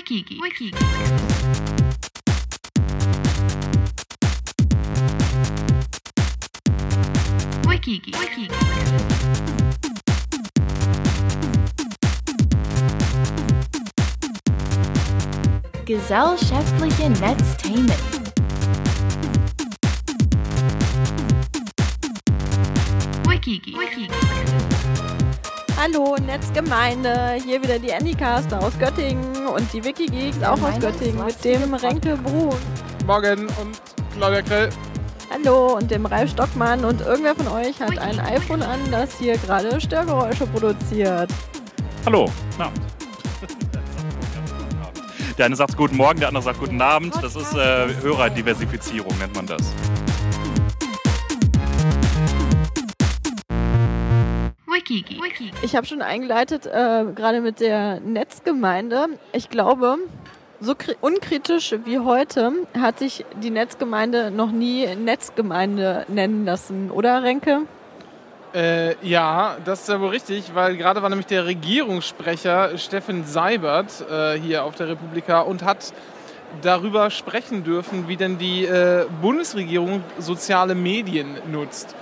Wikigi. Wikigi. Wikigi. Wikigi. Gesellschaftliche Netzthemen. Wikigi. Wikigi. Hallo Netzgemeinde, hier wieder die Anycast aus Göttingen und die Wikigeeks auch aus Göttingen mit dem Renke Brun. Morgen und Claudia Krell. Hallo und dem Ralf Stockmann und irgendwer von euch hat ein iPhone an, das hier gerade Störgeräusche produziert. Hallo, guten Abend. Der eine sagt guten Morgen, der andere sagt guten Abend. Das ist äh, Hörerdiversifizierung, nennt man das. Wikigi. Ich habe schon eingeleitet, äh, gerade mit der Netzgemeinde. Ich glaube, so kri- unkritisch wie heute hat sich die Netzgemeinde noch nie Netzgemeinde nennen lassen, oder Renke? Äh, ja, das ist ja wohl richtig, weil gerade war nämlich der Regierungssprecher Steffen Seibert äh, hier auf der Republika und hat darüber sprechen dürfen, wie denn die äh, Bundesregierung soziale Medien nutzt.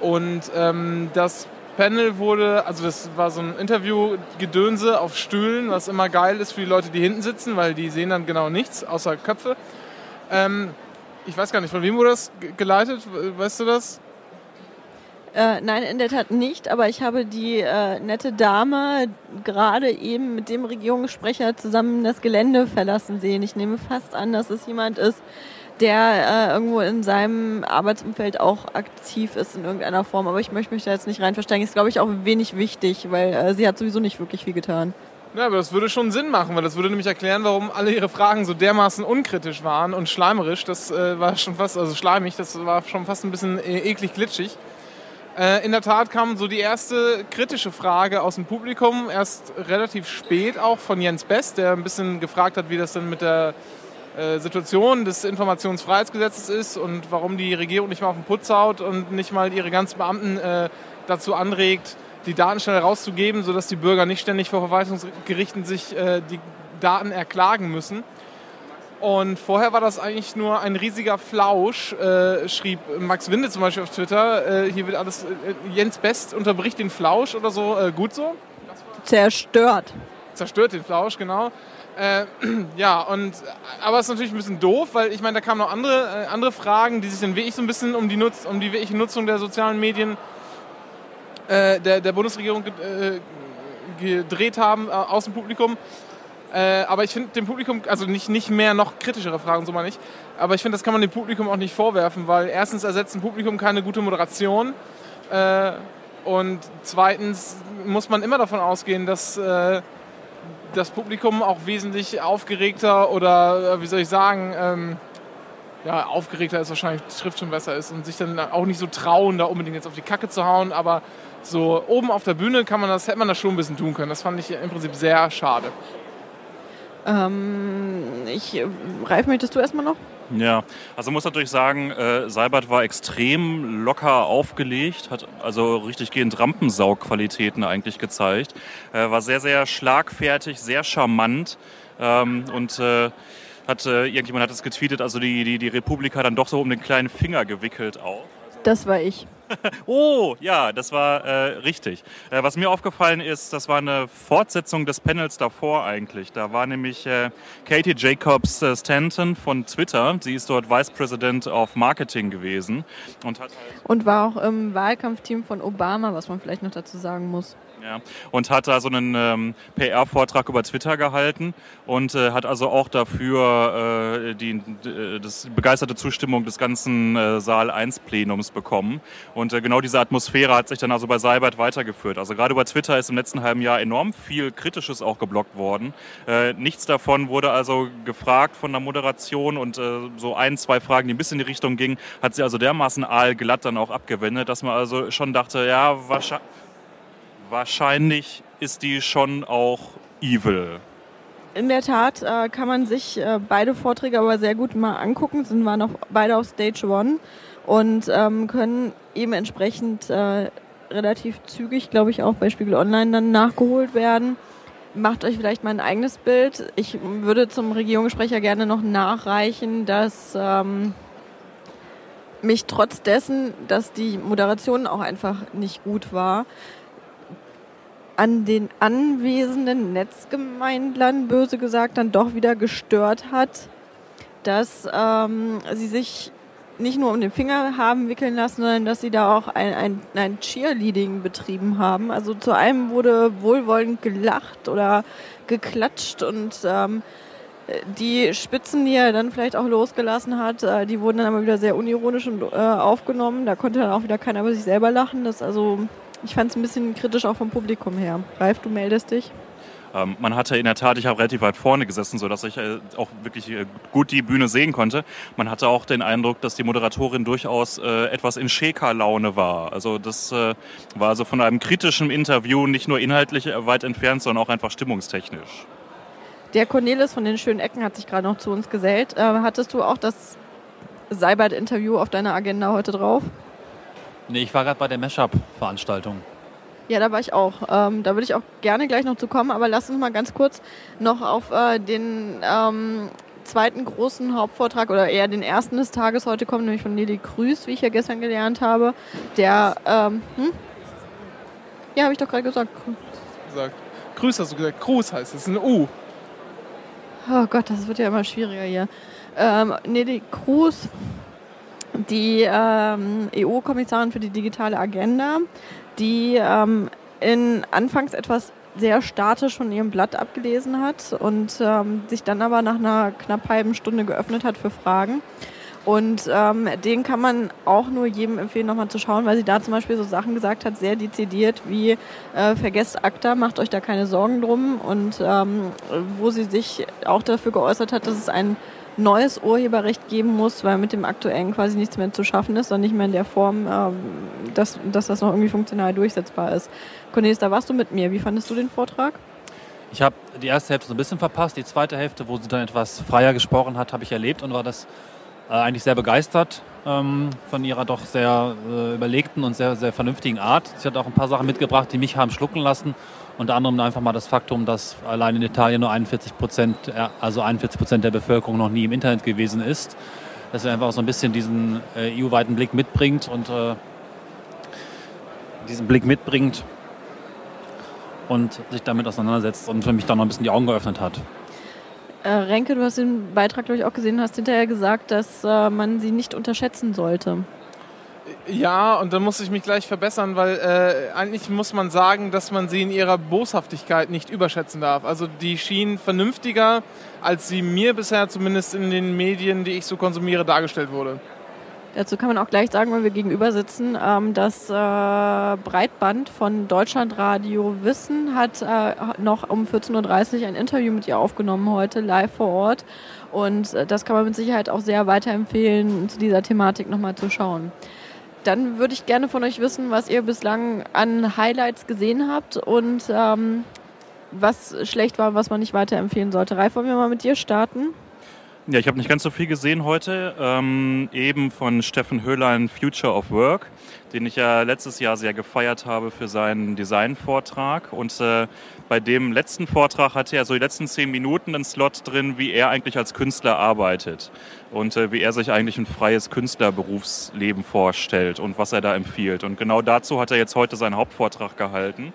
Und ähm, das Panel wurde, also das war so ein Interview-Gedönse auf Stühlen, was immer geil ist für die Leute, die hinten sitzen, weil die sehen dann genau nichts außer Köpfe. Ähm, ich weiß gar nicht, von wem wurde das ge- geleitet? Weißt du das? Äh, nein, in der Tat nicht, aber ich habe die äh, nette Dame gerade eben mit dem Regierungssprecher zusammen das Gelände verlassen sehen. Ich nehme fast an, dass es jemand ist, der äh, irgendwo in seinem Arbeitsumfeld auch aktiv ist in irgendeiner Form. Aber ich möchte mich da jetzt nicht rein versteigen. Ist, glaube ich, auch wenig wichtig, weil äh, sie hat sowieso nicht wirklich viel getan. Ja, aber das würde schon Sinn machen, weil das würde nämlich erklären, warum alle ihre Fragen so dermaßen unkritisch waren und schleimerisch. Das äh, war schon fast, also schleimig, das war schon fast ein bisschen äh, eklig glitschig. Äh, in der Tat kam so die erste kritische Frage aus dem Publikum, erst relativ spät auch von Jens Best, der ein bisschen gefragt hat, wie das denn mit der Situation des Informationsfreiheitsgesetzes ist und warum die Regierung nicht mal auf den Putz haut und nicht mal ihre ganzen Beamten äh, dazu anregt, die Daten schnell rauszugeben, sodass die Bürger nicht ständig vor Verwaltungsgerichten sich äh, die Daten erklagen müssen. Und vorher war das eigentlich nur ein riesiger Flausch, äh, schrieb Max Winde zum Beispiel auf Twitter. Äh, hier wird alles, äh, Jens Best unterbricht den Flausch oder so. Äh, gut so? Zerstört. zerstört den Flausch, genau. Äh, ja, und, aber es ist natürlich ein bisschen doof, weil ich meine, da kamen noch andere, äh, andere Fragen, die sich dann wirklich so ein bisschen um die, Nutz, um die wirkliche Nutzung der sozialen Medien äh, der, der Bundesregierung äh, gedreht haben äh, aus dem Publikum. Äh, aber ich finde dem Publikum, also nicht, nicht mehr noch kritischere Fragen, so mal nicht. Aber ich finde, das kann man dem Publikum auch nicht vorwerfen, weil erstens ersetzt ein Publikum keine gute Moderation. Äh, und zweitens muss man immer davon ausgehen, dass äh, das Publikum auch wesentlich aufgeregter oder, äh, wie soll ich sagen, ähm, ja, aufgeregter ist wahrscheinlich, Schrift schon besser ist und sich dann auch nicht so trauen, da unbedingt jetzt auf die Kacke zu hauen. Aber so oben auf der Bühne kann man das, hätte man das schon ein bisschen tun können. Das fand ich im Prinzip sehr schade. Ähm, ich, äh, Ralf, möchtest du erstmal noch? Ja, also muss natürlich sagen, äh, Seibert war extrem locker aufgelegt, hat also richtig gehend Rampensau-Qualitäten eigentlich gezeigt. Äh, war sehr, sehr schlagfertig, sehr charmant ähm, und äh, hat, äh, irgendjemand hat es getweetet, also die, die, die Republika dann doch so um den kleinen Finger gewickelt auch. Das war ich. Oh, ja, das war äh, richtig. Äh, was mir aufgefallen ist, das war eine Fortsetzung des Panels davor eigentlich. Da war nämlich äh, Katie Jacobs äh, Stanton von Twitter. Sie ist dort Vice President of Marketing gewesen und hat halt Und war auch im Wahlkampfteam von Obama, was man vielleicht noch dazu sagen muss. Ja, und hat da so einen ähm, PR-Vortrag über Twitter gehalten und äh, hat also auch dafür äh, die, äh, das, begeisterte Zustimmung des ganzen äh, Saal 1 Plenums bekommen. Und äh, genau diese Atmosphäre hat sich dann also bei Seibert weitergeführt. Also gerade über Twitter ist im letzten halben Jahr enorm viel Kritisches auch geblockt worden. Äh, nichts davon wurde also gefragt von der Moderation und so ein, zwei Fragen, die ein bisschen in die Richtung gingen, hat sie also dermaßen aalglatt dann auch abgewendet, dass man also schon dachte, ja, wahrscheinlich wahrscheinlich ist die schon auch evil. In der Tat äh, kann man sich äh, beide Vorträge aber sehr gut mal angucken. Sind waren auch beide auf Stage One und ähm, können eben entsprechend äh, relativ zügig, glaube ich, auch bei Spiegel Online dann nachgeholt werden. macht euch vielleicht mal ein eigenes Bild. Ich würde zum Regierungssprecher gerne noch nachreichen, dass ähm, mich trotz dessen, dass die Moderation auch einfach nicht gut war, an den anwesenden Netzgemeindlern, böse gesagt, dann doch wieder gestört hat, dass ähm, sie sich nicht nur um den Finger haben wickeln lassen, sondern dass sie da auch ein, ein, ein Cheerleading betrieben haben. Also zu einem wurde wohlwollend gelacht oder geklatscht und ähm, die Spitzen, die er dann vielleicht auch losgelassen hat, äh, die wurden dann aber wieder sehr unironisch und, äh, aufgenommen. Da konnte dann auch wieder keiner über sich selber lachen. Das also, ich fand es ein bisschen kritisch auch vom Publikum her. Ralf, du meldest dich. Ähm, man hatte in der Tat, ich habe relativ weit vorne gesessen, sodass ich äh, auch wirklich äh, gut die Bühne sehen konnte. Man hatte auch den Eindruck, dass die Moderatorin durchaus äh, etwas in Schäker-Laune war. Also das äh, war also von einem kritischen Interview nicht nur inhaltlich weit entfernt, sondern auch einfach stimmungstechnisch. Der Cornelis von den schönen Ecken hat sich gerade noch zu uns gesellt. Äh, hattest du auch das Seibert-Interview auf deiner Agenda heute drauf? Nee, ich war gerade bei der Mashup-Veranstaltung. Ja, da war ich auch. Ähm, da würde ich auch gerne gleich noch zu kommen, aber lass uns mal ganz kurz noch auf äh, den ähm, zweiten großen Hauptvortrag oder eher den ersten des Tages heute kommen, nämlich von Nelly Krüß, wie ich ja gestern gelernt habe. Der, ähm, hm? Ja, habe ich doch gerade gesagt. Gesagt. Grüß hast du gesagt. Gruß heißt es. Ein U. Oh Gott, das wird ja immer schwieriger hier. Ähm, Nelly Cruz, die ähm, EU-Kommissarin für die digitale Agenda, die ähm, in anfangs etwas sehr statisch von ihrem Blatt abgelesen hat und ähm, sich dann aber nach einer knapp halben Stunde geöffnet hat für Fragen. Und ähm, den kann man auch nur jedem empfehlen, nochmal zu schauen, weil sie da zum Beispiel so Sachen gesagt hat, sehr dezidiert wie äh, vergesst ACTA, macht euch da keine Sorgen drum. Und ähm, wo sie sich auch dafür geäußert hat, dass es ein neues Urheberrecht geben muss, weil mit dem aktuellen quasi nichts mehr zu schaffen ist und nicht mehr in der Form, ähm, dass, dass das noch irgendwie funktional durchsetzbar ist. Cornelis, da warst du mit mir. Wie fandest du den Vortrag? Ich habe die erste Hälfte so ein bisschen verpasst. Die zweite Hälfte, wo sie dann etwas freier gesprochen hat, habe ich erlebt und war das äh, eigentlich sehr begeistert ähm, von ihrer doch sehr äh, überlegten und sehr, sehr vernünftigen Art. Sie hat auch ein paar Sachen mitgebracht, die mich haben schlucken lassen. Unter anderem einfach mal das Faktum, dass allein in Italien nur 41 Prozent, also 41 Prozent der Bevölkerung noch nie im Internet gewesen ist. Dass sie einfach so ein bisschen diesen äh, EU-weiten Blick mitbringt und äh, diesen Blick mitbringt und sich damit auseinandersetzt und für mich dann noch ein bisschen die Augen geöffnet hat. Äh, Renke, du hast den Beitrag, glaube ich, auch gesehen, hast hinterher gesagt, dass äh, man sie nicht unterschätzen sollte. Ja, und da muss ich mich gleich verbessern, weil äh, eigentlich muss man sagen, dass man sie in ihrer Boshaftigkeit nicht überschätzen darf. Also die schien vernünftiger, als sie mir bisher zumindest in den Medien, die ich so konsumiere, dargestellt wurde. Dazu kann man auch gleich sagen, weil wir gegenüber sitzen, ähm, das äh, Breitband von Deutschlandradio Wissen hat äh, noch um 14.30 Uhr ein Interview mit ihr aufgenommen heute, live vor Ort. Und äh, das kann man mit Sicherheit auch sehr weiterempfehlen, zu dieser Thematik nochmal zu schauen. Dann würde ich gerne von euch wissen, was ihr bislang an Highlights gesehen habt und ähm, was schlecht war, was man nicht weiterempfehlen sollte. Ralf, wollen wir mal mit dir starten? Ja, ich habe nicht ganz so viel gesehen heute. Ähm, eben von Steffen Höhlein Future of Work, den ich ja letztes Jahr sehr gefeiert habe für seinen Designvortrag. Und äh, bei dem letzten Vortrag hatte er so die letzten zehn Minuten einen Slot drin, wie er eigentlich als Künstler arbeitet und äh, wie er sich eigentlich ein freies Künstlerberufsleben vorstellt und was er da empfiehlt. Und genau dazu hat er jetzt heute seinen Hauptvortrag gehalten.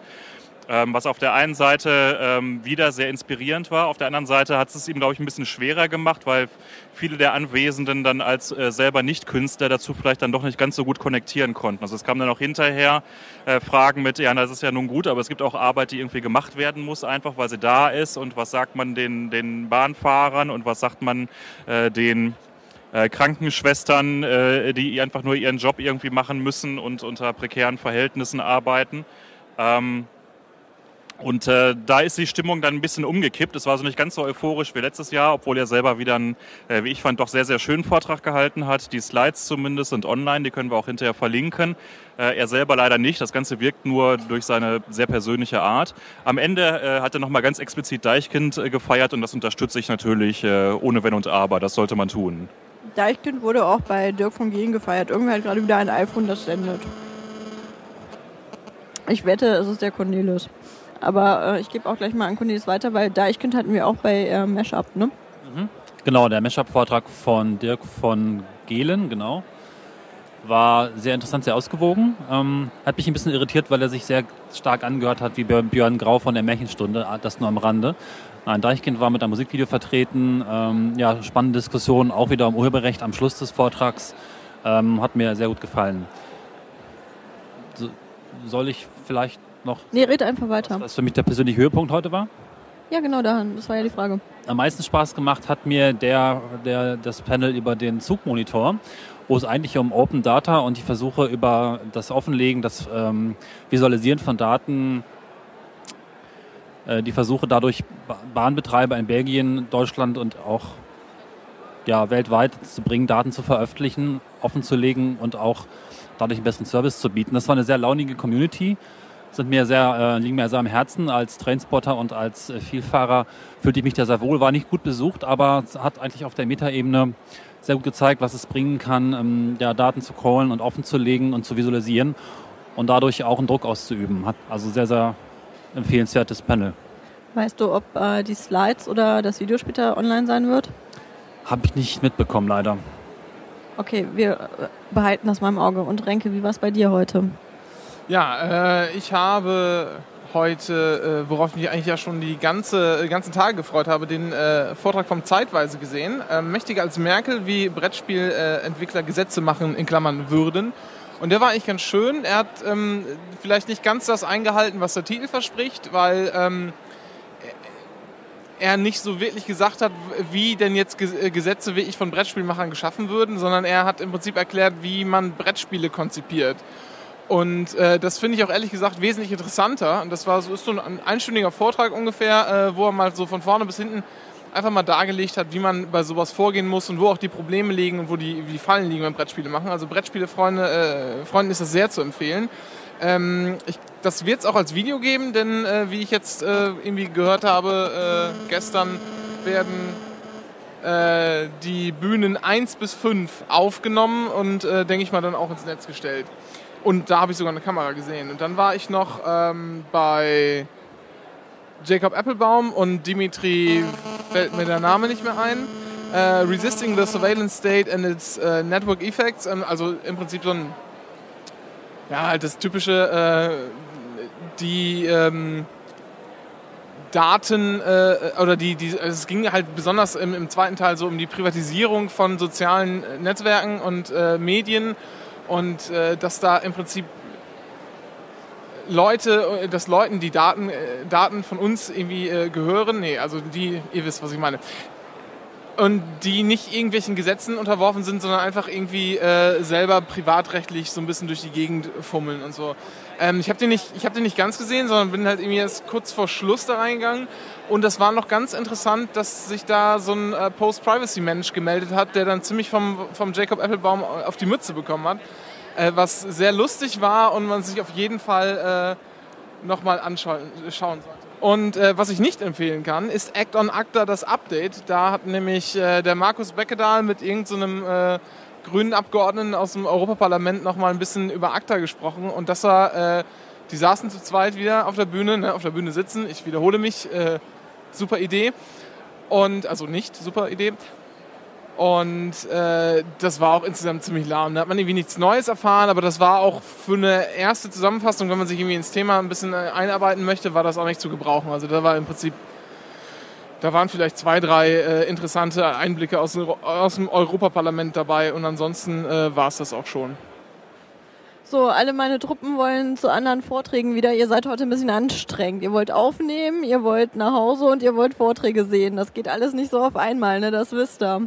Ähm, was auf der einen Seite ähm, wieder sehr inspirierend war. Auf der anderen Seite hat es ihm, glaube ich, ein bisschen schwerer gemacht, weil viele der Anwesenden dann als äh, selber Nicht-Künstler dazu vielleicht dann doch nicht ganz so gut konnektieren konnten. Also es kamen dann auch hinterher äh, Fragen mit, ja, das ist ja nun gut, aber es gibt auch Arbeit, die irgendwie gemacht werden muss, einfach weil sie da ist. Und was sagt man den, den Bahnfahrern und was sagt man äh, den Krankenschwestern, die einfach nur ihren Job irgendwie machen müssen und unter prekären Verhältnissen arbeiten. Ähm, und äh, da ist die Stimmung dann ein bisschen umgekippt. Es war so nicht ganz so euphorisch wie letztes Jahr, obwohl er selber wieder einen, äh, wie ich fand, doch sehr, sehr schönen Vortrag gehalten hat. Die Slides zumindest sind online, die können wir auch hinterher verlinken. Äh, er selber leider nicht. Das Ganze wirkt nur durch seine sehr persönliche Art. Am Ende äh, hat er nochmal ganz explizit Deichkind äh, gefeiert und das unterstütze ich natürlich äh, ohne Wenn und Aber. Das sollte man tun. Deichkind wurde auch bei Dirk von Gehen gefeiert. Irgendwer hat gerade wieder ein iPhone, das sendet. Ich wette, es ist der Cornelis. Aber äh, ich gebe auch gleich mal an Cornelis weiter, weil Deichkind hatten wir auch bei äh, Mashup, ne? Genau, der Mashup-Vortrag von Dirk von Gehlen, genau. War sehr interessant, sehr ausgewogen. Ähm, hat mich ein bisschen irritiert, weil er sich sehr stark angehört hat wie Björn Björn Grau von der Märchenstunde, ah, das nur am Rande. Nein, Deichkind war mit einem Musikvideo vertreten. Ähm, ja, spannende Diskussion, auch wieder um Urheberrecht am Schluss des Vortrags. Ähm, hat mir sehr gut gefallen. So, soll ich vielleicht noch, Nee, red einfach weiter. was für mich der persönliche Höhepunkt heute war? Ja, genau daran. Das war ja die Frage. Am meisten Spaß gemacht hat mir der, der, das Panel über den Zugmonitor, wo es eigentlich um Open Data und die Versuche über das Offenlegen, das ähm, Visualisieren von Daten, äh, die Versuche dadurch Ba- Bahnbetreiber in Belgien, Deutschland und auch ja, weltweit zu bringen, Daten zu veröffentlichen, offenzulegen und auch dadurch einen besseren Service zu bieten. Das war eine sehr launige Community sind mir sehr, äh, liegen mir sehr am Herzen. Als Trainspotter und als äh, Vielfahrer fühlte ich mich da sehr wohl. War nicht gut besucht, aber es hat eigentlich auf der Metaebene sehr gut gezeigt, was es bringen kann, ähm, ja, Daten zu callen und offen zu legen und zu visualisieren und dadurch auch einen Druck auszuüben. Hat also sehr, sehr empfehlenswertes Panel. Weißt du, ob äh, die Slides oder das Video später online sein wird? Habe ich nicht mitbekommen, leider. Okay, wir äh, behalten das mal im Auge. Und Renke, wie war es bei dir heute? Ja, äh, ich habe heute, äh, worauf ich mich eigentlich ja schon die ganze, äh, ganzen Tage gefreut habe, den äh, Vortrag vom Zeitweise gesehen. Äh, mächtiger als Merkel, wie Brettspielentwickler Gesetze machen, in Klammern würden. Und der war eigentlich ganz schön. Er hat ähm, vielleicht nicht ganz das eingehalten, was der Titel verspricht, weil ähm, er nicht so wirklich gesagt hat, wie denn jetzt äh, Gesetze wie ich von Brettspielmachern geschaffen würden, sondern er hat im Prinzip erklärt, wie man Brettspiele konzipiert. Und äh, das finde ich auch ehrlich gesagt wesentlich interessanter. Und das war so, ist so ein einstündiger Vortrag ungefähr, äh, wo er mal so von vorne bis hinten einfach mal dargelegt hat, wie man bei sowas vorgehen muss und wo auch die Probleme liegen und wo die, die Fallen liegen beim Brettspiele machen. Also Brettspiele-Freunde, äh, Freunden ist das sehr zu empfehlen. Ähm, ich, das wird es auch als Video geben, denn äh, wie ich jetzt äh, irgendwie gehört habe, äh, gestern werden äh, die Bühnen 1 bis 5 aufgenommen und äh, denke ich mal dann auch ins Netz gestellt. Und da habe ich sogar eine Kamera gesehen. Und dann war ich noch ähm, bei Jacob Applebaum und Dimitri, fällt mir der Name nicht mehr ein. Äh, Resisting the Surveillance State and its äh, Network Effects. Ähm, also im Prinzip so ein, ja, halt das typische, äh, die ähm, Daten äh, oder die, die, also es ging halt besonders im, im zweiten Teil so um die Privatisierung von sozialen äh, Netzwerken und äh, Medien und äh, dass da im Prinzip Leute, äh, dass Leuten die Daten, äh, Daten von uns irgendwie äh, gehören, nee, also die, ihr wisst, was ich meine. Und die nicht irgendwelchen Gesetzen unterworfen sind, sondern einfach irgendwie äh, selber privatrechtlich so ein bisschen durch die Gegend fummeln und so. Ähm, ich habe den, nicht- ich hab den nicht ganz gesehen, sondern bin halt irgendwie erst kurz vor Schluss da reingegangen. Und das war noch ganz interessant, dass sich da so ein äh, Post-Privacy-Mensch gemeldet hat, der dann ziemlich vom, vom Jacob Applebaum auf die Mütze bekommen hat. Äh, was sehr lustig war und man sich auf jeden Fall äh, nochmal anschauen schauen sollte. Und äh, was ich nicht empfehlen kann, ist Act on Acta das Update. Da hat nämlich äh, der Markus Beckedahl mit irgendeinem äh, grünen Abgeordneten aus dem Europaparlament nochmal ein bisschen über Acta gesprochen. Und das war, äh, die saßen zu zweit wieder auf der Bühne, ne, auf der Bühne sitzen. Ich wiederhole mich, äh, super Idee. Und, also nicht super Idee. Und äh, das war auch insgesamt ziemlich lahm. Da hat man irgendwie nichts Neues erfahren, aber das war auch für eine erste Zusammenfassung, wenn man sich irgendwie ins Thema ein bisschen äh, einarbeiten möchte, war das auch nicht zu gebrauchen. Also da war im Prinzip, da waren vielleicht zwei, drei äh, interessante Einblicke aus, dem- aus dem Europaparlament dabei und ansonsten äh, war es das auch schon. So, alle meine Truppen wollen zu anderen Vorträgen wieder. Ihr seid heute ein bisschen anstrengend. Ihr wollt aufnehmen, ihr wollt nach Hause und ihr wollt Vorträge sehen. Das geht alles nicht so auf einmal, ne? Das wisst ihr.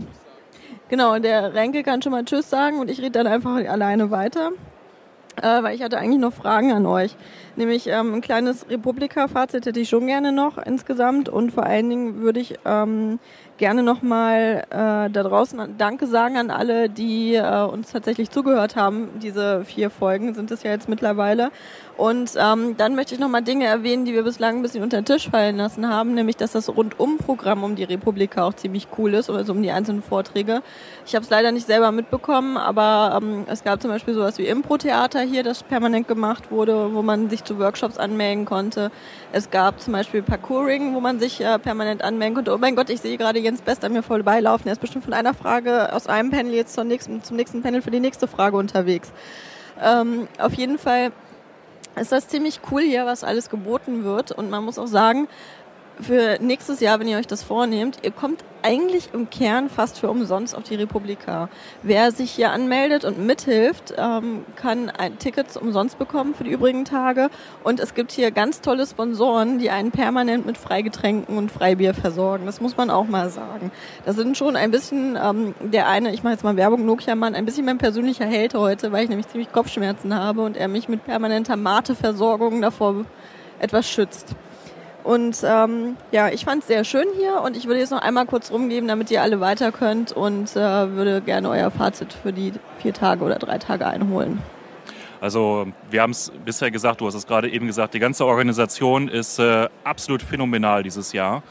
Genau, und der Renke kann schon mal Tschüss sagen und ich rede dann einfach alleine weiter. Äh, weil ich hatte eigentlich noch Fragen an euch. Nämlich ähm, ein kleines Republika-Fazit hätte ich schon gerne noch insgesamt und vor allen Dingen würde ich ähm, gerne nochmal äh, da draußen Danke sagen an alle, die äh, uns tatsächlich zugehört haben. Diese vier Folgen sind es ja jetzt mittlerweile. Und ähm, dann möchte ich nochmal Dinge erwähnen, die wir bislang ein bisschen unter den Tisch fallen lassen haben, nämlich dass das Rundum-Programm um die Republika auch ziemlich cool ist, also um die einzelnen Vorträge. Ich habe es leider nicht selber mitbekommen, aber ähm, es gab zum Beispiel sowas wie Impro-Theater hier, das permanent gemacht wurde, wo man sich zu Workshops anmelden konnte. Es gab zum Beispiel Parkouring, wo man sich äh, permanent anmelden konnte. Oh mein Gott, ich sehe gerade Jens Best an mir vorbeilaufen. Er ist bestimmt von einer Frage aus einem Panel jetzt zum nächsten, zum nächsten Panel für die nächste Frage unterwegs. Ähm, auf jeden Fall ist das ziemlich cool hier, was alles geboten wird. Und man muss auch sagen, für nächstes Jahr, wenn ihr euch das vornehmt, ihr kommt eigentlich im Kern fast für umsonst auf die Republika. Wer sich hier anmeldet und mithilft, ähm, kann ein Ticket umsonst bekommen für die übrigen Tage. Und es gibt hier ganz tolle Sponsoren, die einen permanent mit Freigetränken und Freibier versorgen. Das muss man auch mal sagen. Das sind schon ein bisschen ähm, der eine, ich mache jetzt mal Werbung, Nokia-Mann, ein bisschen mein persönlicher Held heute, weil ich nämlich ziemlich Kopfschmerzen habe und er mich mit permanenter Mate-Versorgung davor etwas schützt. Und ähm, ja, ich fand es sehr schön hier und ich würde jetzt noch einmal kurz rumgeben, damit ihr alle weiter könnt und äh, würde gerne euer Fazit für die vier Tage oder drei Tage einholen. Also wir haben es bisher gesagt, du hast es gerade eben gesagt, die ganze Organisation ist äh, absolut phänomenal dieses Jahr.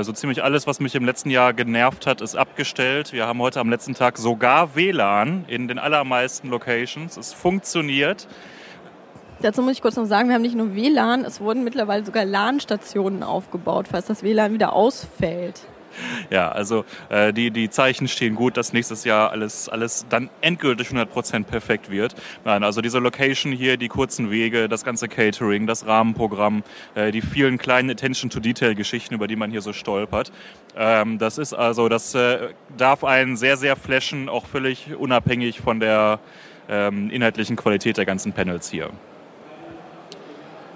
So ziemlich alles, was mich im letzten Jahr genervt hat, ist abgestellt. Wir haben heute am letzten Tag sogar WLAN in den allermeisten Locations. Es funktioniert. Dazu muss ich kurz noch sagen, wir haben nicht nur WLAN, es wurden mittlerweile sogar LAN-Stationen aufgebaut, falls das WLAN wieder ausfällt. Ja, also äh, die, die Zeichen stehen gut, dass nächstes Jahr alles, alles dann endgültig 100% perfekt wird. Nein, also diese Location hier, die kurzen Wege, das ganze Catering, das Rahmenprogramm, äh, die vielen kleinen Attention-to-Detail-Geschichten, über die man hier so stolpert. Ähm, das ist also, das äh, darf einen sehr, sehr flashen, auch völlig unabhängig von der ähm, inhaltlichen Qualität der ganzen Panels hier.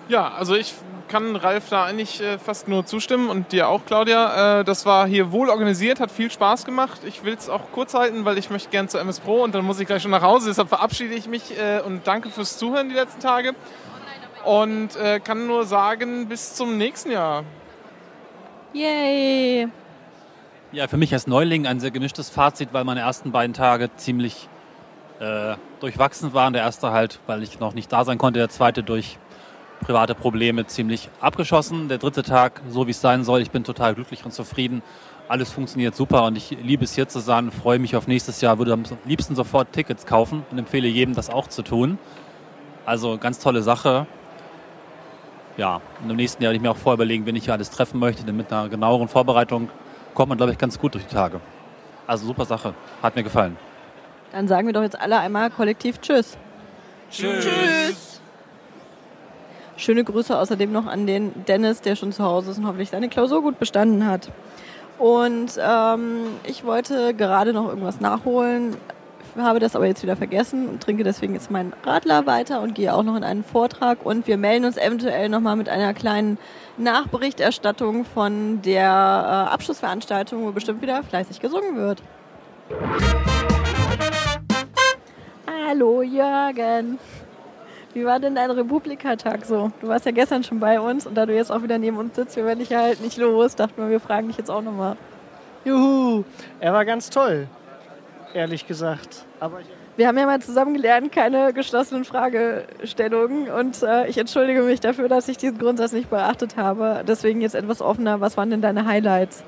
Ja, also ich kann Ralf da eigentlich äh, fast nur zustimmen und dir auch, Claudia. Äh, das war hier wohl organisiert, hat viel Spaß gemacht. Ich will es auch kurz halten, weil ich möchte gerne zu MS Pro und dann muss ich gleich schon nach Hause. Deshalb verabschiede ich mich äh, und danke fürs Zuhören die letzten Tage. Und äh, kann nur sagen, bis zum nächsten Jahr. Yay! Ja, für mich als Neuling ein sehr gemischtes Fazit, weil meine ersten beiden Tage ziemlich äh, durchwachsen waren. Der erste halt, weil ich noch nicht da sein konnte, der zweite durch private Probleme ziemlich abgeschossen. Der dritte Tag, so wie es sein soll, ich bin total glücklich und zufrieden. Alles funktioniert super und ich liebe es hier zu sein, freue mich auf nächstes Jahr, würde am liebsten sofort Tickets kaufen und empfehle jedem, das auch zu tun. Also ganz tolle Sache. Ja, und im nächsten Jahr werde ich mir auch vorüberlegen, wen ich hier alles treffen möchte, denn mit einer genaueren Vorbereitung kommt man, glaube ich, ganz gut durch die Tage. Also super Sache, hat mir gefallen. Dann sagen wir doch jetzt alle einmal kollektiv Tschüss. Tschüss. Tschüss. Schöne Grüße außerdem noch an den Dennis, der schon zu Hause ist und hoffentlich seine Klausur gut bestanden hat. Und ähm, ich wollte gerade noch irgendwas nachholen, habe das aber jetzt wieder vergessen und trinke deswegen jetzt meinen Radler weiter und gehe auch noch in einen Vortrag. Und wir melden uns eventuell nochmal mit einer kleinen Nachberichterstattung von der äh, Abschlussveranstaltung, wo bestimmt wieder fleißig gesungen wird. Hallo Jürgen. Wie war denn dein Republikatag so? Du warst ja gestern schon bei uns und da du jetzt auch wieder neben uns sitzt, wir werden dich ja halt nicht los. Dachten wir, wir fragen dich jetzt auch nochmal. Juhu, er war ganz toll, ehrlich gesagt. Aber Wir haben ja mal zusammen gelernt, keine geschlossenen Fragestellungen und äh, ich entschuldige mich dafür, dass ich diesen Grundsatz nicht beachtet habe. Deswegen jetzt etwas offener. Was waren denn deine Highlights?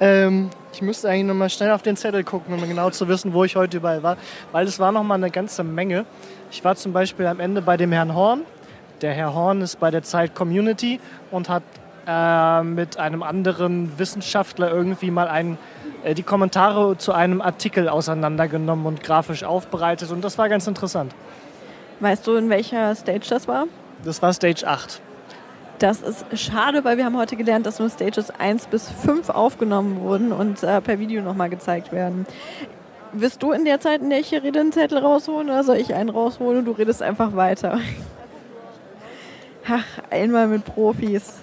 ähm, ich müsste eigentlich nochmal schnell auf den Zettel gucken, um genau zu wissen, wo ich heute überall war, weil es war nochmal eine ganze Menge. Ich war zum Beispiel am Ende bei dem Herrn Horn. Der Herr Horn ist bei der Zeit Community und hat äh, mit einem anderen Wissenschaftler irgendwie mal ein, äh, die Kommentare zu einem Artikel auseinandergenommen und grafisch aufbereitet und das war ganz interessant. Weißt du, in welcher Stage das war? Das war Stage 8. Das ist schade, weil wir haben heute gelernt, dass nur Stages 1 bis 5 aufgenommen wurden und äh, per Video nochmal gezeigt werden. Wirst du in der Zeit, in der ich hier rede, einen Zettel rausholen oder soll ich einen rausholen und du redest einfach weiter? Ach, einmal mit Profis.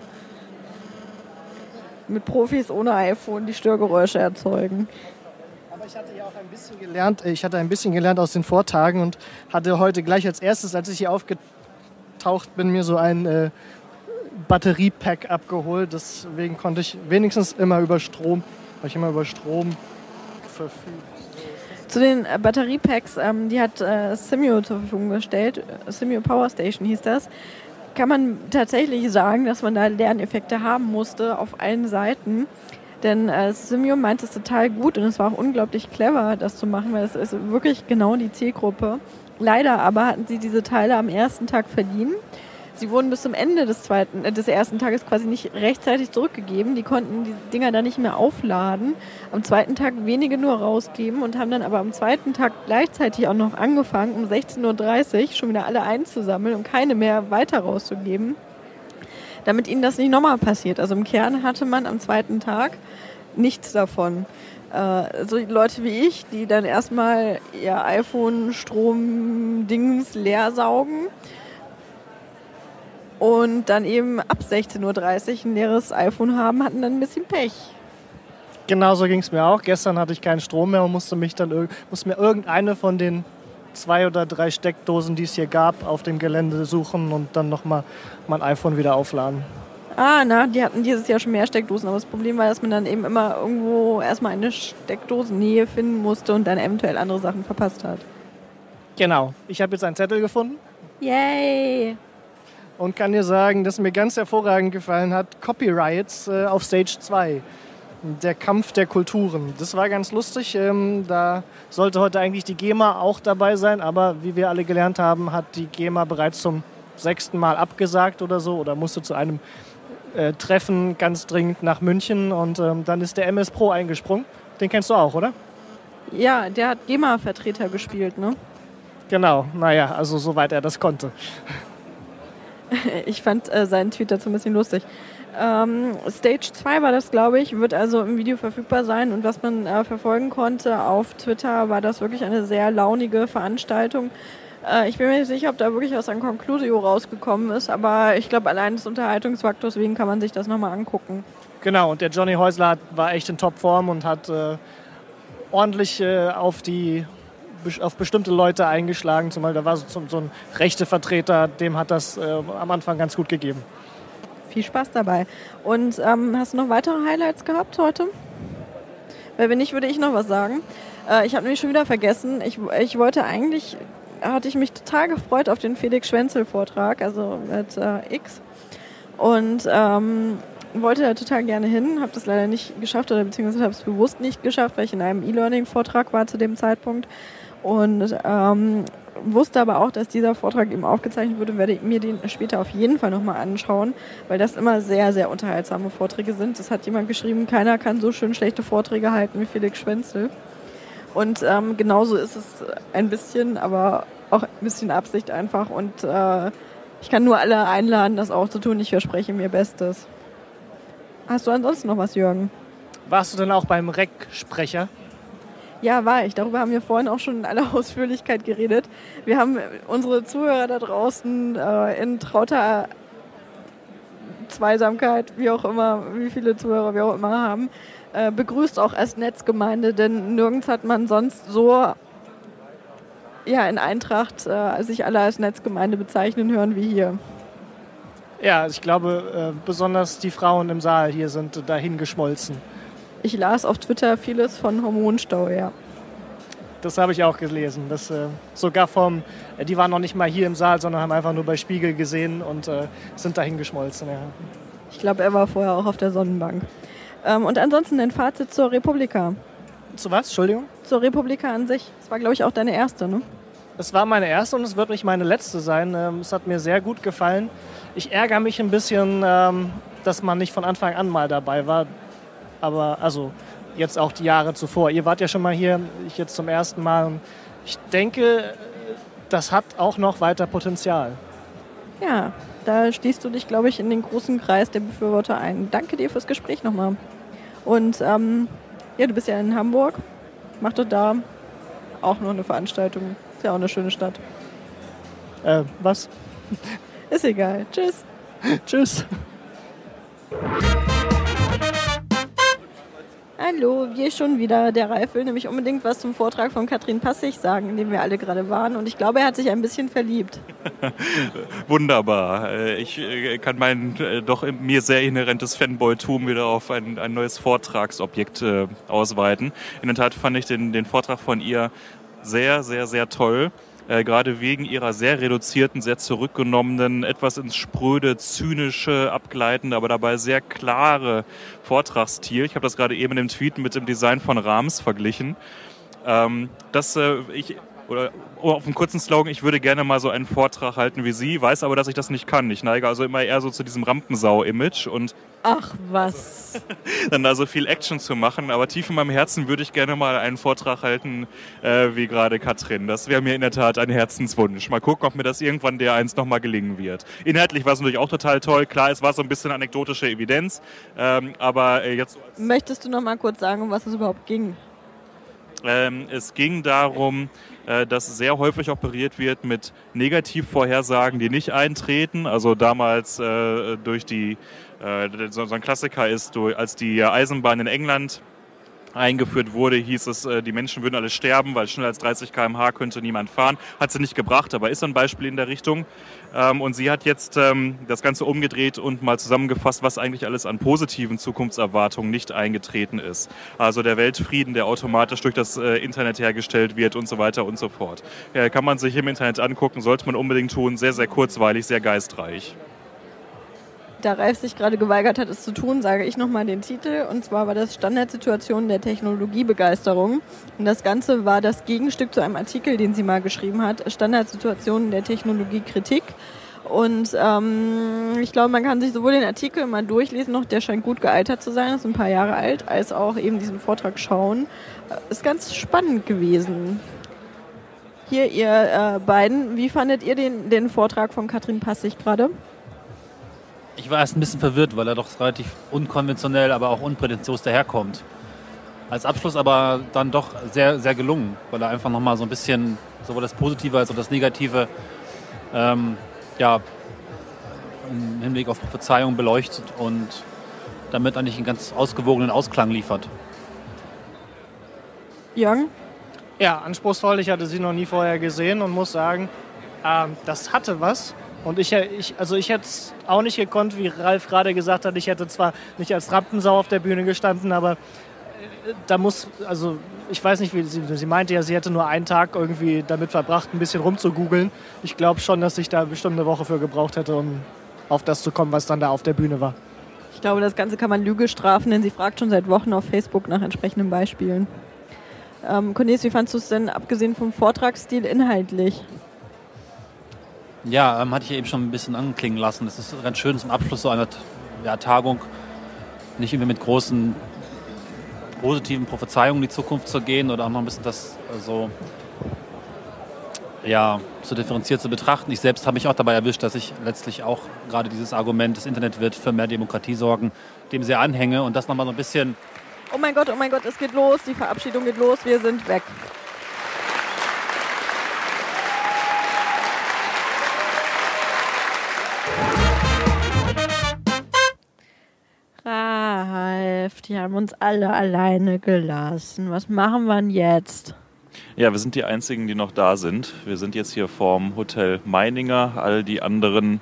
Mit Profis ohne iPhone, die Störgeräusche erzeugen. Aber ich hatte ja auch ein bisschen gelernt, äh, ich hatte ein bisschen gelernt aus den Vortagen und hatte heute gleich als erstes, als ich hier aufgetaucht bin, mir so ein äh, Batteriepack abgeholt. Deswegen konnte ich wenigstens immer über Strom, weil ich immer über Strom verfüge. Zu den äh, Batteriepacks, ähm, die hat äh, Simio zur Verfügung gestellt. Simio Power Station hieß das. Kann man tatsächlich sagen, dass man da Lerneffekte haben musste auf allen Seiten. Denn äh, Simium meint es total gut und es war auch unglaublich clever, das zu machen, weil es ist wirklich genau die Zielgruppe. Leider aber hatten sie diese Teile am ersten Tag verliehen. Sie wurden bis zum Ende des, zweiten, äh, des ersten Tages quasi nicht rechtzeitig zurückgegeben. Die konnten die Dinger dann nicht mehr aufladen. Am zweiten Tag wenige nur rausgeben und haben dann aber am zweiten Tag gleichzeitig auch noch angefangen, um 16.30 Uhr schon wieder alle einzusammeln und keine mehr weiter rauszugeben damit ihnen das nicht nochmal passiert. Also im Kern hatte man am zweiten Tag nichts davon. Äh, so Leute wie ich, die dann erstmal ihr iPhone-Strom-Dings leer saugen und dann eben ab 16.30 Uhr ein leeres iPhone haben, hatten dann ein bisschen Pech. Genauso ging es mir auch. Gestern hatte ich keinen Strom mehr und musste mich dann musste mir irgendeine von den zwei oder drei Steckdosen, die es hier gab, auf dem Gelände suchen und dann nochmal mein iPhone wieder aufladen. Ah, na, die hatten dieses Jahr schon mehr Steckdosen, aber das Problem war, dass man dann eben immer irgendwo erstmal eine Steckdosennähe finden musste und dann eventuell andere Sachen verpasst hat. Genau. Ich habe jetzt einen Zettel gefunden. Yay! Und kann dir sagen, dass mir ganz hervorragend gefallen hat, Copyrights äh, auf Stage 2 der Kampf der Kulturen. Das war ganz lustig. Ähm, da sollte heute eigentlich die GEMA auch dabei sein, aber wie wir alle gelernt haben, hat die GEMA bereits zum sechsten Mal abgesagt oder so oder musste zu einem äh, Treffen ganz dringend nach München und ähm, dann ist der MS Pro eingesprungen. Den kennst du auch, oder? Ja, der hat GEMA-Vertreter gespielt, ne? Genau, naja, also soweit er das konnte. Ich fand äh, seinen Tweet dazu ein bisschen lustig. Ähm, Stage 2 war das, glaube ich, wird also im Video verfügbar sein und was man äh, verfolgen konnte auf Twitter, war das wirklich eine sehr launige Veranstaltung. Äh, ich bin mir nicht sicher, ob da wirklich was an Conclusio rausgekommen ist, aber ich glaube, allein des Unterhaltungsfaktors wegen kann man sich das nochmal angucken. Genau, und der Johnny Häusler war echt in Topform und hat äh, ordentlich äh, auf die auf bestimmte Leute eingeschlagen. Zumal da war so, so ein rechte Vertreter, dem hat das äh, am Anfang ganz gut gegeben viel Spaß dabei. Und ähm, hast du noch weitere Highlights gehabt heute? Weil wenn nicht, würde ich noch was sagen. Äh, ich habe nämlich schon wieder vergessen. Ich, ich wollte eigentlich, hatte ich mich total gefreut auf den Felix Schwenzel Vortrag, also mit äh, X. Und ähm, wollte da total gerne hin, habe das leider nicht geschafft oder beziehungsweise habe es bewusst nicht geschafft, weil ich in einem E-Learning-Vortrag war zu dem Zeitpunkt. Und ähm, wusste aber auch, dass dieser Vortrag eben aufgezeichnet wurde, werde mir den später auf jeden Fall nochmal anschauen, weil das immer sehr, sehr unterhaltsame Vorträge sind. Das hat jemand geschrieben, keiner kann so schön schlechte Vorträge halten wie Felix Schwenzel. Und ähm, genauso ist es ein bisschen, aber auch ein bisschen Absicht einfach. Und äh, ich kann nur alle einladen, das auch zu tun. Ich verspreche mir Bestes. Hast du ansonsten noch was, Jürgen? Warst du denn auch beim REC-Sprecher? Ja, war ich. Darüber haben wir vorhin auch schon in aller Ausführlichkeit geredet. Wir haben unsere Zuhörer da draußen äh, in trauter Zweisamkeit, wie auch immer, wie viele Zuhörer wir auch immer haben, äh, begrüßt auch als Netzgemeinde, denn nirgends hat man sonst so ja, in Eintracht äh, sich alle als Netzgemeinde bezeichnen hören wie hier. Ja, ich glaube, äh, besonders die Frauen im Saal hier sind dahin geschmolzen. Ich las auf Twitter vieles von Hormonstau, ja. Das habe ich auch gelesen. Das, äh, sogar vom, äh, die waren noch nicht mal hier im Saal, sondern haben einfach nur bei Spiegel gesehen und äh, sind dahin geschmolzen. Ja. Ich glaube, er war vorher auch auf der Sonnenbank. Ähm, und ansonsten ein Fazit zur Republika. Zu was? Entschuldigung? Zur Republika an sich. Das war, glaube ich, auch deine erste, ne? Es war meine erste und es wird nicht meine letzte sein. Ähm, es hat mir sehr gut gefallen. Ich ärgere mich ein bisschen, ähm, dass man nicht von Anfang an mal dabei war aber also jetzt auch die Jahre zuvor. Ihr wart ja schon mal hier, ich jetzt zum ersten Mal. Ich denke, das hat auch noch weiter Potenzial. Ja, da stehst du dich, glaube ich, in den großen Kreis der Befürworter ein. Danke dir fürs Gespräch nochmal. Und ähm, ja, du bist ja in Hamburg. Mach doch da auch noch eine Veranstaltung. Ist ja auch eine schöne Stadt. Äh, was? Ist egal. Tschüss. Tschüss. Hallo, wir schon wieder. Der Ralf will nämlich unbedingt was zum Vortrag von Katrin Passig sagen, in dem wir alle gerade waren. Und ich glaube, er hat sich ein bisschen verliebt. Wunderbar. Äh, ich äh, kann mein äh, doch mir sehr inhärentes Fanboy-Tum wieder auf ein, ein neues Vortragsobjekt ausweiten. In der Tat fand ich den, den Vortrag von ihr sehr, sehr, sehr toll. Äh, gerade wegen ihrer sehr reduzierten, sehr zurückgenommenen, etwas ins spröde, zynische, abgleitende, aber dabei sehr klare Vortragsstil. Ich habe das gerade eben in dem Tweet mit dem Design von Rams verglichen. Ähm, das, äh, ich, oder oh, auf einen kurzen Slogan, ich würde gerne mal so einen Vortrag halten wie Sie, weiß aber, dass ich das nicht kann. Ich neige also immer eher so zu diesem Rampensau-Image und Ach was. dann da so viel Action zu machen. Aber tief in meinem Herzen würde ich gerne mal einen Vortrag halten, äh, wie gerade Katrin. Das wäre mir in der Tat ein Herzenswunsch. Mal gucken, ob mir das irgendwann der eins nochmal gelingen wird. Inhaltlich war es natürlich auch total toll. Klar, es war so ein bisschen anekdotische Evidenz, ähm, aber äh, jetzt Möchtest du noch mal kurz sagen, um was es überhaupt ging? Ähm, es ging darum, äh, dass sehr häufig operiert wird mit Negativvorhersagen, die nicht eintreten. Also damals äh, durch die, äh, so ein Klassiker ist, als die Eisenbahn in England eingeführt wurde, hieß es, äh, die Menschen würden alle sterben, weil schneller als 30 km/h könnte niemand fahren. Hat sie nicht gebracht, aber ist ein Beispiel in der Richtung. Ähm, Und sie hat jetzt ähm, das Ganze umgedreht und mal zusammengefasst, was eigentlich alles an positiven Zukunftserwartungen nicht eingetreten ist. Also der Weltfrieden, der automatisch durch das äh, Internet hergestellt wird und so weiter und so fort. Äh, Kann man sich im Internet angucken, sollte man unbedingt tun. Sehr, sehr kurzweilig, sehr geistreich. Da Ralf sich gerade geweigert hat, es zu tun, sage ich nochmal den Titel. Und zwar war das Standardsituation der Technologiebegeisterung. Und das Ganze war das Gegenstück zu einem Artikel, den sie mal geschrieben hat. Standardsituationen der Technologiekritik. Und ähm, ich glaube, man kann sich sowohl den Artikel mal durchlesen, noch der scheint gut gealtert zu sein, ist ein paar Jahre alt, als auch eben diesen Vortrag schauen. Äh, Ist ganz spannend gewesen. Hier, ihr äh, beiden, wie fandet ihr den, den Vortrag von Katrin Passig gerade? Ich war erst ein bisschen verwirrt, weil er doch relativ unkonventionell, aber auch unprätentiös daherkommt. Als Abschluss aber dann doch sehr, sehr gelungen, weil er einfach nochmal so ein bisschen sowohl das Positive als auch das Negative ähm, ja, im Hinblick auf Prophezeiung beleuchtet und damit eigentlich einen ganz ausgewogenen Ausklang liefert. Jürgen? Ja, anspruchsvoll. Ich hatte sie noch nie vorher gesehen und muss sagen, ähm, das hatte was. Und ich, ich, also ich hätte es auch nicht gekonnt, wie Ralf gerade gesagt hat. Ich hätte zwar nicht als Rampensau auf der Bühne gestanden, aber äh, da muss, also ich weiß nicht, wie sie, sie meinte ja, sie hätte nur einen Tag irgendwie damit verbracht, ein bisschen rumzugoogeln. Ich glaube schon, dass ich da bestimmt eine Woche für gebraucht hätte, um auf das zu kommen, was dann da auf der Bühne war. Ich glaube, das Ganze kann man Lüge strafen, denn sie fragt schon seit Wochen auf Facebook nach entsprechenden Beispielen. Ähm, Cornelis, wie fandest du es denn, abgesehen vom Vortragsstil, inhaltlich? Ja, ähm, hatte ich eben schon ein bisschen anklingen lassen. Es ist ganz schön zum Abschluss so einer ja, Tagung nicht irgendwie mit großen positiven Prophezeiungen in die Zukunft zu gehen oder auch noch ein bisschen das so ja, so differenziert zu betrachten. Ich selbst habe mich auch dabei erwischt, dass ich letztlich auch gerade dieses Argument, das Internet wird für mehr Demokratie sorgen, dem sehr anhänge und das nochmal so ein bisschen Oh mein Gott, oh mein Gott, es geht los, die Verabschiedung geht los, wir sind weg. Ralf, die haben uns alle alleine gelassen. Was machen wir denn jetzt? Ja, wir sind die Einzigen, die noch da sind. Wir sind jetzt hier vorm Hotel Meininger. All die anderen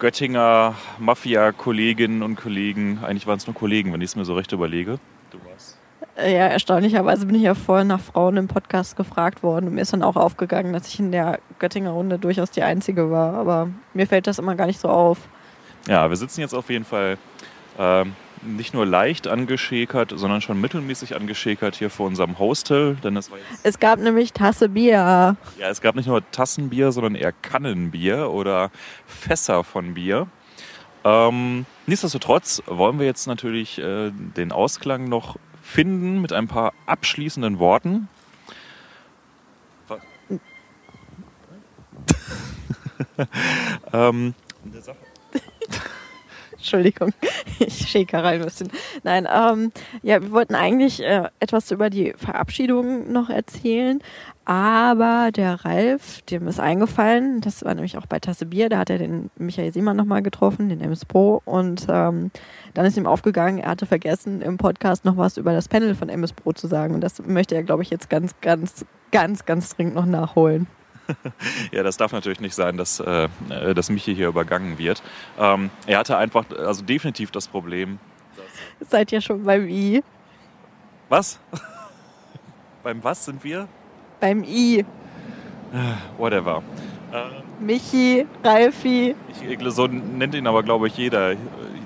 Göttinger Mafia-Kolleginnen und Kollegen, eigentlich waren es nur Kollegen, wenn ich es mir so recht überlege. Du warst. Äh, Ja, erstaunlicherweise bin ich ja vorher nach Frauen im Podcast gefragt worden und mir ist dann auch aufgegangen, dass ich in der Göttinger Runde durchaus die Einzige war. Aber mir fällt das immer gar nicht so auf. Ja, wir sitzen jetzt auf jeden Fall nicht nur leicht angeschäkert, sondern schon mittelmäßig angeschäkert hier vor unserem Hostel. Denn es war Es gab nämlich Tasse Bier. Ja, es gab nicht nur Tassenbier, sondern eher Kannenbier oder Fässer von Bier. Ähm, nichtsdestotrotz wollen wir jetzt natürlich äh, den Ausklang noch finden mit ein paar abschließenden Worten. ähm, der Sache- Entschuldigung, ich schäkere ein bisschen. Nein, ähm, ja, wir wollten eigentlich äh, etwas über die Verabschiedung noch erzählen, aber der Ralf, dem ist eingefallen, das war nämlich auch bei Tasse Bier, da hat er den Michael Siemann nochmal getroffen, den MS Pro, und ähm, dann ist ihm aufgegangen, er hatte vergessen, im Podcast noch was über das Panel von MS Pro zu sagen. Und das möchte er, glaube ich, jetzt ganz, ganz, ganz, ganz dringend noch nachholen. Ja, das darf natürlich nicht sein, dass, äh, äh, dass Michi hier übergangen wird. Ähm, er hatte einfach, also definitiv das Problem. Seid ihr schon beim I? Was? Beim was sind wir? Beim I. Whatever. Michi, Ralfi. Ich, so nennt ihn aber, glaube ich, jeder äh,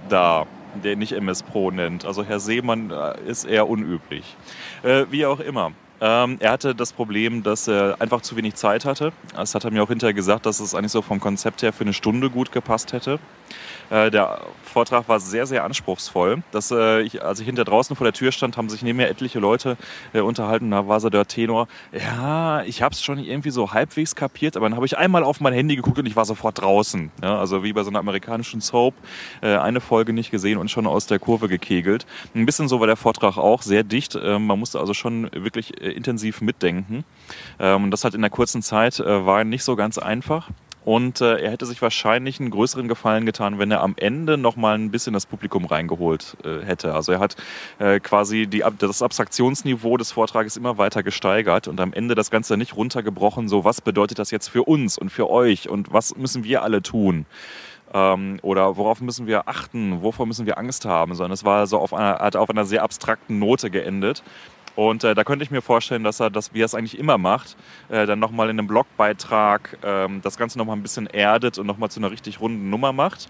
da, der nicht MS Pro nennt. Also Herr Seemann äh, ist eher unüblich. Äh, wie auch immer. Ähm, er hatte das Problem, dass er einfach zu wenig Zeit hatte. Das hat er mir auch hinterher gesagt, dass es eigentlich so vom Konzept her für eine Stunde gut gepasst hätte. Äh, der Vortrag war sehr, sehr anspruchsvoll. Das, äh, ich, als ich hinter draußen vor der Tür stand, haben sich neben mir etliche Leute äh, unterhalten. Da war so der Tenor, ja, ich habe es schon irgendwie so halbwegs kapiert, aber dann habe ich einmal auf mein Handy geguckt und ich war sofort draußen. Ja, also wie bei so einer amerikanischen Soap, äh, eine Folge nicht gesehen und schon aus der Kurve gekegelt. Ein bisschen so war der Vortrag auch, sehr dicht. Ähm, man musste also schon wirklich äh, intensiv mitdenken. Ähm, und das halt in der kurzen Zeit war nicht so ganz einfach. Und äh, er hätte sich wahrscheinlich einen größeren Gefallen getan, wenn er am Ende noch mal ein bisschen das Publikum reingeholt äh, hätte. Also er hat äh, quasi die, das Abstraktionsniveau des Vortrages immer weiter gesteigert und am Ende das Ganze nicht runtergebrochen, so was bedeutet das jetzt für uns und für euch und was müssen wir alle tun ähm, oder worauf müssen wir achten, wovor müssen wir Angst haben, sondern es war so auf einer, hat auf einer sehr abstrakten Note geendet. Und äh, da könnte ich mir vorstellen, dass er das, wie er es eigentlich immer macht, äh, dann nochmal in einem Blogbeitrag ähm, das Ganze nochmal ein bisschen erdet und nochmal zu einer richtig runden Nummer macht.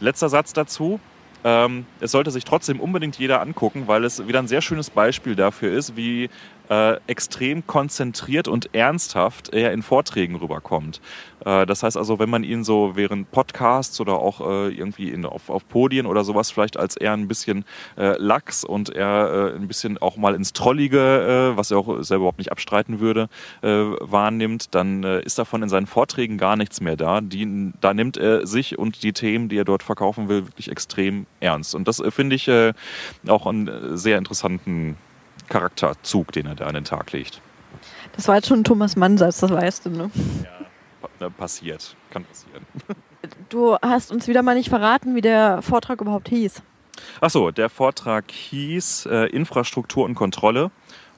Letzter Satz dazu. Ähm, es sollte sich trotzdem unbedingt jeder angucken, weil es wieder ein sehr schönes Beispiel dafür ist, wie äh, extrem konzentriert und ernsthaft er in Vorträgen rüberkommt. Äh, das heißt also, wenn man ihn so während Podcasts oder auch äh, irgendwie in, auf, auf Podien oder sowas vielleicht als eher ein bisschen äh, lax und er äh, ein bisschen auch mal ins Trollige, äh, was er auch selber überhaupt nicht abstreiten würde, äh, wahrnimmt, dann äh, ist davon in seinen Vorträgen gar nichts mehr da. Die, da nimmt er sich und die Themen, die er dort verkaufen will, wirklich extrem ernst. Und das äh, finde ich äh, auch einen äh, sehr interessanten Charakterzug, den er da an den Tag legt. Das war jetzt schon Thomas Mannsatz, das weißt du, ne? Ja, passiert. Kann passieren. Du hast uns wieder mal nicht verraten, wie der Vortrag überhaupt hieß. Achso, der Vortrag hieß äh, Infrastruktur und Kontrolle.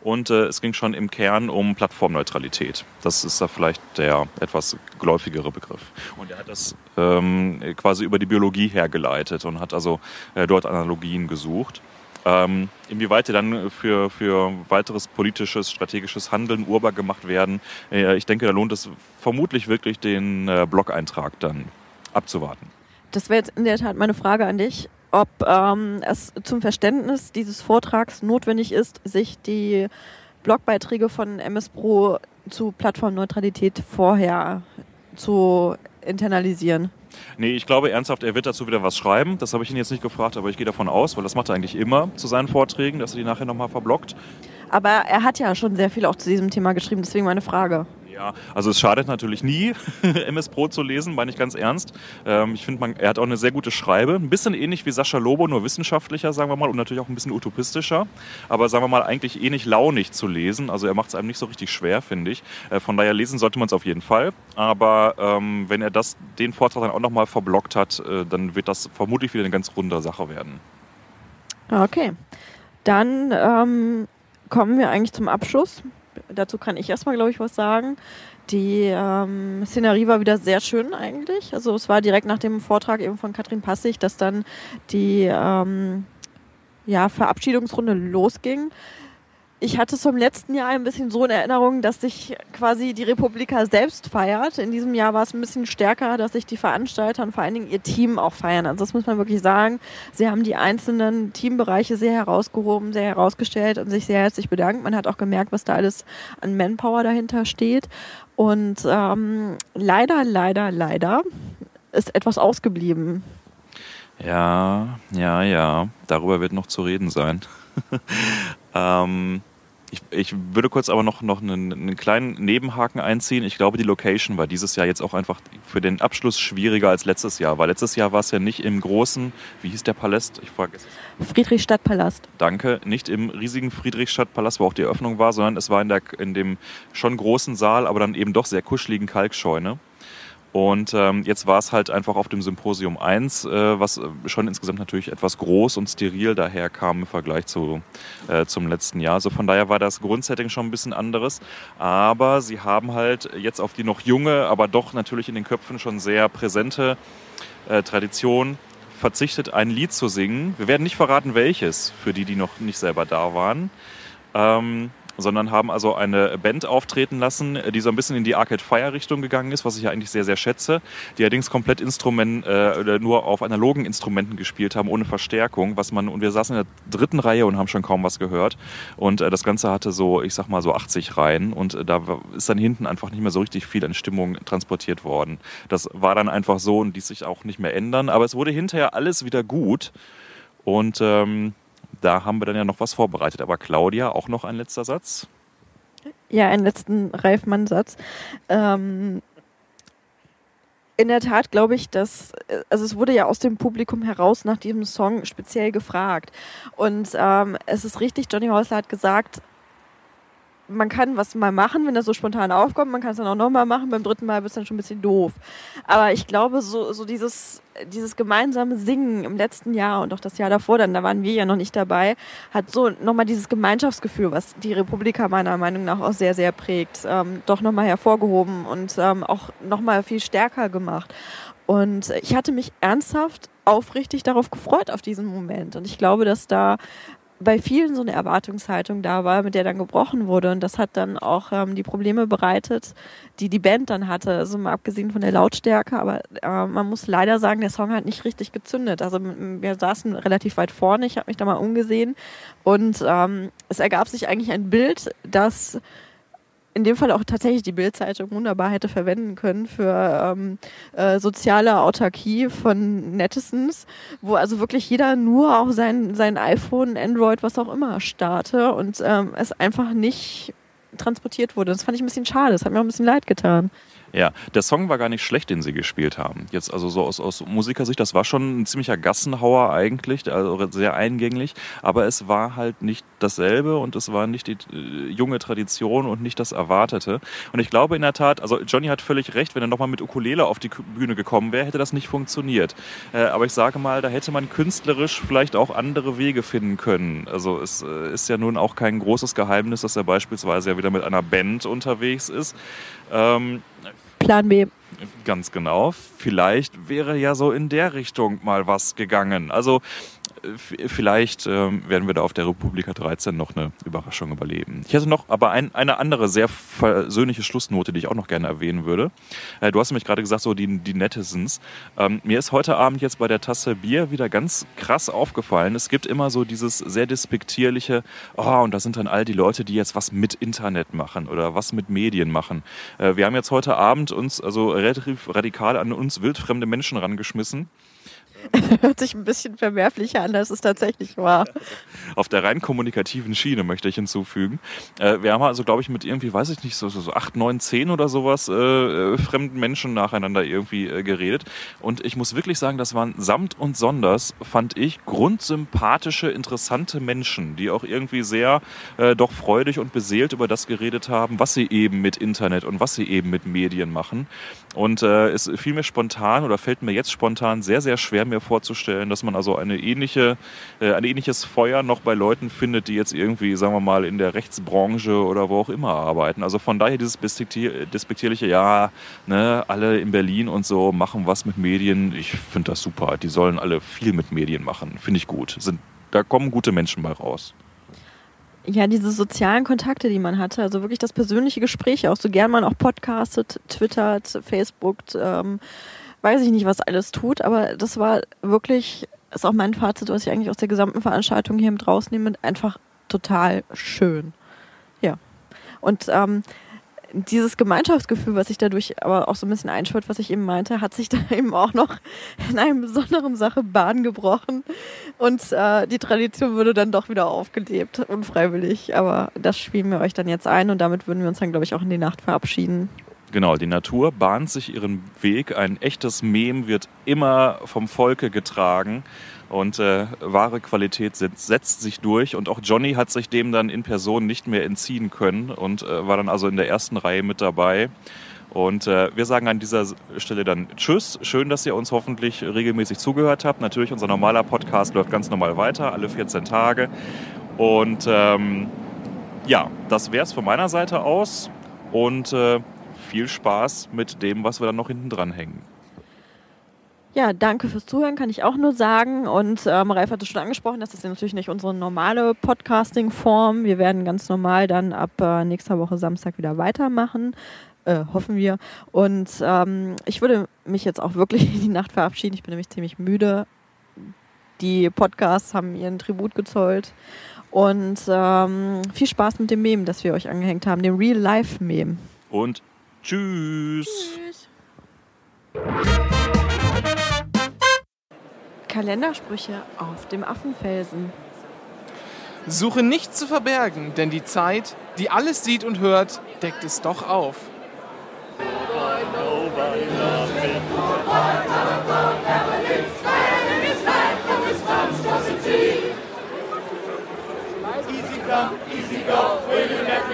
Und äh, es ging schon im Kern um Plattformneutralität. Das ist da vielleicht der etwas geläufigere Begriff. Und er hat das ähm, quasi über die Biologie hergeleitet und hat also äh, dort Analogien gesucht. Ähm, inwieweit die dann für, für weiteres politisches, strategisches Handeln urbar gemacht werden, äh, ich denke, da lohnt es vermutlich wirklich den äh, Blog-Eintrag dann abzuwarten. Das wäre jetzt in der Tat meine Frage an dich, ob ähm, es zum Verständnis dieses Vortrags notwendig ist, sich die Blogbeiträge von MS Pro zu Plattformneutralität vorher zu internalisieren. Nee, ich glaube ernsthaft, er wird dazu wieder was schreiben. Das habe ich ihn jetzt nicht gefragt, aber ich gehe davon aus, weil das macht er eigentlich immer zu seinen Vorträgen, dass er die nachher nochmal verblockt. Aber er hat ja schon sehr viel auch zu diesem Thema geschrieben, deswegen meine Frage. Ja, also es schadet natürlich nie, MS Pro zu lesen, meine ich ganz ernst. Ähm, ich finde, er hat auch eine sehr gute Schreibe. Ein bisschen ähnlich wie Sascha Lobo, nur wissenschaftlicher, sagen wir mal, und natürlich auch ein bisschen utopistischer. Aber sagen wir mal, eigentlich ähnlich launig zu lesen. Also er macht es einem nicht so richtig schwer, finde ich. Äh, von daher lesen sollte man es auf jeden Fall. Aber ähm, wenn er das, den Vortrag dann auch nochmal verblockt hat, äh, dann wird das vermutlich wieder eine ganz runde Sache werden. Okay. Dann ähm, kommen wir eigentlich zum Abschluss dazu kann ich erstmal, glaube ich, was sagen. Die ähm, Szenerie war wieder sehr schön eigentlich. Also es war direkt nach dem Vortrag eben von Katrin Passig, dass dann die ähm, ja, Verabschiedungsrunde losging ich hatte es vom letzten Jahr ein bisschen so in Erinnerung, dass sich quasi die Republika selbst feiert. In diesem Jahr war es ein bisschen stärker, dass sich die Veranstalter und vor allen Dingen ihr Team auch feiern. Also das muss man wirklich sagen. Sie haben die einzelnen Teambereiche sehr herausgehoben, sehr herausgestellt und sich sehr herzlich bedankt. Man hat auch gemerkt, was da alles an Manpower dahinter steht. Und ähm, leider, leider, leider ist etwas ausgeblieben. Ja, ja, ja. Darüber wird noch zu reden sein. ähm, ich, ich würde kurz aber noch, noch einen, einen, kleinen Nebenhaken einziehen. Ich glaube, die Location war dieses Jahr jetzt auch einfach für den Abschluss schwieriger als letztes Jahr, weil letztes Jahr war es ja nicht im großen, wie hieß der Palast? Ich frage es. Friedrichstadtpalast. Danke. Nicht im riesigen Friedrichstadtpalast, wo auch die Eröffnung war, sondern es war in, der, in dem schon großen Saal, aber dann eben doch sehr kuscheligen Kalkscheune. Und ähm, jetzt war es halt einfach auf dem Symposium 1, äh, was schon insgesamt natürlich etwas groß und steril daherkam im Vergleich zu, äh, zum letzten Jahr. Also von daher war das Grundsetting schon ein bisschen anderes. Aber sie haben halt jetzt auf die noch junge, aber doch natürlich in den Köpfen schon sehr präsente äh, Tradition verzichtet, ein Lied zu singen. Wir werden nicht verraten, welches, für die, die noch nicht selber da waren. Ähm, sondern haben also eine Band auftreten lassen, die so ein bisschen in die Arcade Fire Richtung gegangen ist, was ich ja eigentlich sehr, sehr schätze, die allerdings komplett Instrument, äh, nur auf analogen Instrumenten gespielt haben, ohne Verstärkung, was man, und wir saßen in der dritten Reihe und haben schon kaum was gehört und äh, das Ganze hatte so, ich sag mal so 80 Reihen und äh, da ist dann hinten einfach nicht mehr so richtig viel an Stimmung transportiert worden. Das war dann einfach so und ließ sich auch nicht mehr ändern, aber es wurde hinterher alles wieder gut und ähm, da haben wir dann ja noch was vorbereitet. Aber Claudia, auch noch ein letzter Satz? Ja, einen letzten Reifmann-Satz. Ähm, in der Tat glaube ich, dass, also es wurde ja aus dem Publikum heraus nach diesem Song speziell gefragt. Und ähm, es ist richtig, Johnny Häusler hat gesagt, man kann was mal machen, wenn das so spontan aufkommt. Man kann es dann auch nochmal machen. Beim dritten Mal wird es dann schon ein bisschen doof. Aber ich glaube, so, so dieses, dieses gemeinsame Singen im letzten Jahr und auch das Jahr davor, dann, da waren wir ja noch nicht dabei, hat so nochmal dieses Gemeinschaftsgefühl, was die Republika meiner Meinung nach auch sehr, sehr prägt, ähm, doch nochmal hervorgehoben und ähm, auch nochmal viel stärker gemacht. Und ich hatte mich ernsthaft aufrichtig darauf gefreut, auf diesen Moment. Und ich glaube, dass da bei vielen so eine Erwartungshaltung da war, mit der dann gebrochen wurde. Und das hat dann auch ähm, die Probleme bereitet, die die Band dann hatte. Also mal abgesehen von der Lautstärke. Aber äh, man muss leider sagen, der Song hat nicht richtig gezündet. Also wir saßen relativ weit vorne. Ich habe mich da mal umgesehen. Und ähm, es ergab sich eigentlich ein Bild, das in dem Fall auch tatsächlich die Bildzeitung wunderbar hätte verwenden können für ähm, äh, soziale Autarkie von Netizens, wo also wirklich jeder nur auf sein, sein iPhone, Android, was auch immer starte und ähm, es einfach nicht transportiert wurde. Das fand ich ein bisschen schade. Das hat mir auch ein bisschen leid getan. Ja, der Song war gar nicht schlecht, den sie gespielt haben. Jetzt also so aus, aus Musikersicht, das war schon ein ziemlicher Gassenhauer eigentlich, also sehr eingänglich, aber es war halt nicht dasselbe und es war nicht die äh, junge Tradition und nicht das Erwartete. Und ich glaube in der Tat, also Johnny hat völlig recht, wenn er nochmal mit Ukulele auf die Bühne gekommen wäre, hätte das nicht funktioniert. Äh, aber ich sage mal, da hätte man künstlerisch vielleicht auch andere Wege finden können. Also es äh, ist ja nun auch kein großes Geheimnis, dass er beispielsweise ja wieder mit einer Band unterwegs ist. Ähm, Plan B. Ganz genau. Vielleicht wäre ja so in der Richtung mal was gegangen. Also vielleicht ähm, werden wir da auf der Republika 13 noch eine Überraschung überleben. Ich hätte noch aber ein, eine andere sehr versöhnliche Schlussnote, die ich auch noch gerne erwähnen würde. Äh, du hast nämlich gerade gesagt, so die, die Netizens. Ähm, mir ist heute Abend jetzt bei der Tasse Bier wieder ganz krass aufgefallen. Es gibt immer so dieses sehr despektierliche, oh, und da sind dann all die Leute, die jetzt was mit Internet machen oder was mit Medien machen. Äh, wir haben jetzt heute Abend uns also relativ radikal an uns wildfremde Menschen rangeschmissen. Hört sich ein bisschen verwerflicher an, als es tatsächlich war. Auf der rein kommunikativen Schiene möchte ich hinzufügen. Äh, wir haben also, glaube ich, mit irgendwie, weiß ich nicht, so, so acht, neun, zehn oder sowas äh, äh, fremden Menschen nacheinander irgendwie äh, geredet. Und ich muss wirklich sagen, das waren samt und sonders, fand ich, grundsympathische, interessante Menschen, die auch irgendwie sehr äh, doch freudig und beseelt über das geredet haben, was sie eben mit Internet und was sie eben mit Medien machen. Und äh, es fiel mir spontan oder fällt mir jetzt spontan sehr, sehr schwer, mir vorzustellen, dass man also eine ähnliche, äh, ein ähnliches Feuer noch bei Leuten findet, die jetzt irgendwie, sagen wir mal, in der Rechtsbranche oder wo auch immer arbeiten. Also von daher dieses despektierliche, ja, ne, alle in Berlin und so machen was mit Medien. Ich finde das super. Die sollen alle viel mit Medien machen. Finde ich gut. Sind, da kommen gute Menschen bei raus ja, diese sozialen Kontakte, die man hatte, also wirklich das persönliche Gespräch, auch so gern man auch podcastet, twittert, facebookt, ähm, weiß ich nicht, was alles tut, aber das war wirklich, ist auch mein Fazit, was ich eigentlich aus der gesamten Veranstaltung hier mit rausnehme, einfach total schön. Ja. Und ähm, dieses Gemeinschaftsgefühl, was sich dadurch aber auch so ein bisschen einschwört, was ich eben meinte, hat sich da eben auch noch in einer besonderen Sache Bahn gebrochen. Und äh, die Tradition wurde dann doch wieder aufgelebt, unfreiwillig. Aber das spielen wir euch dann jetzt ein und damit würden wir uns dann, glaube ich, auch in die Nacht verabschieden. Genau, die Natur bahnt sich ihren Weg. Ein echtes Mem wird immer vom Volke getragen und äh, wahre Qualität setzt, sich durch. Und auch Johnny hat sich dem dann in Person nicht mehr entziehen können und äh, war dann also in der ersten Reihe mit dabei. Und äh, wir sagen an dieser Stelle dann Tschüss. Schön, dass ihr uns hoffentlich regelmäßig zugehört habt. Natürlich, unser normaler Podcast läuft ganz normal weiter, alle 14 Tage. Und ähm, ja, das wäre es von meiner Seite aus. Und äh, viel Spaß mit dem, was wir dann noch hinten dran hängen. Ja, danke fürs Zuhören, kann ich auch nur sagen. Und ähm, Ralf hatte schon angesprochen, das ist natürlich nicht unsere normale Podcasting-Form. Wir werden ganz normal dann ab äh, nächster Woche Samstag wieder weitermachen. Äh, hoffen wir. Und ähm, ich würde mich jetzt auch wirklich in die Nacht verabschieden. Ich bin nämlich ziemlich müde. Die Podcasts haben ihren Tribut gezollt. Und ähm, viel Spaß mit dem Meme, das wir euch angehängt haben, dem Real-Life-Meme. Und tschüss. Kalendersprüche auf dem Affenfelsen. Suche nichts zu verbergen, denn die Zeit, die alles sieht und hört, deckt es doch auf. Mamma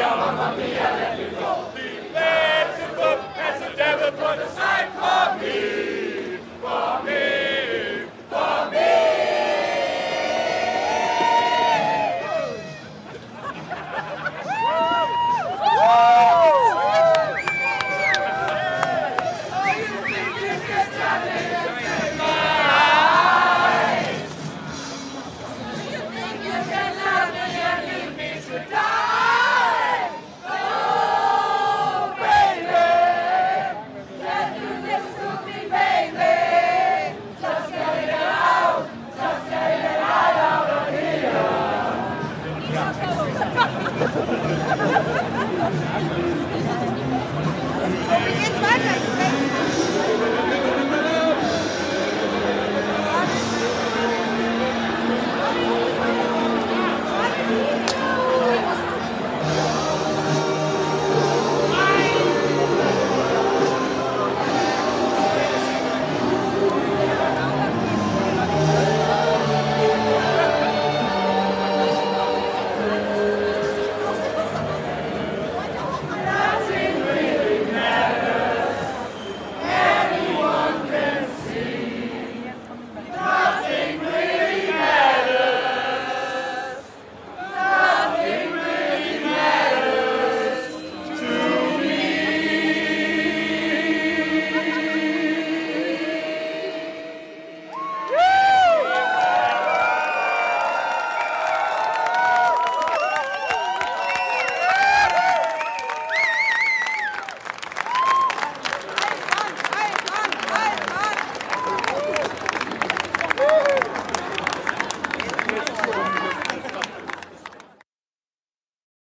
Mamma Mia, let me go. The the devil for the side.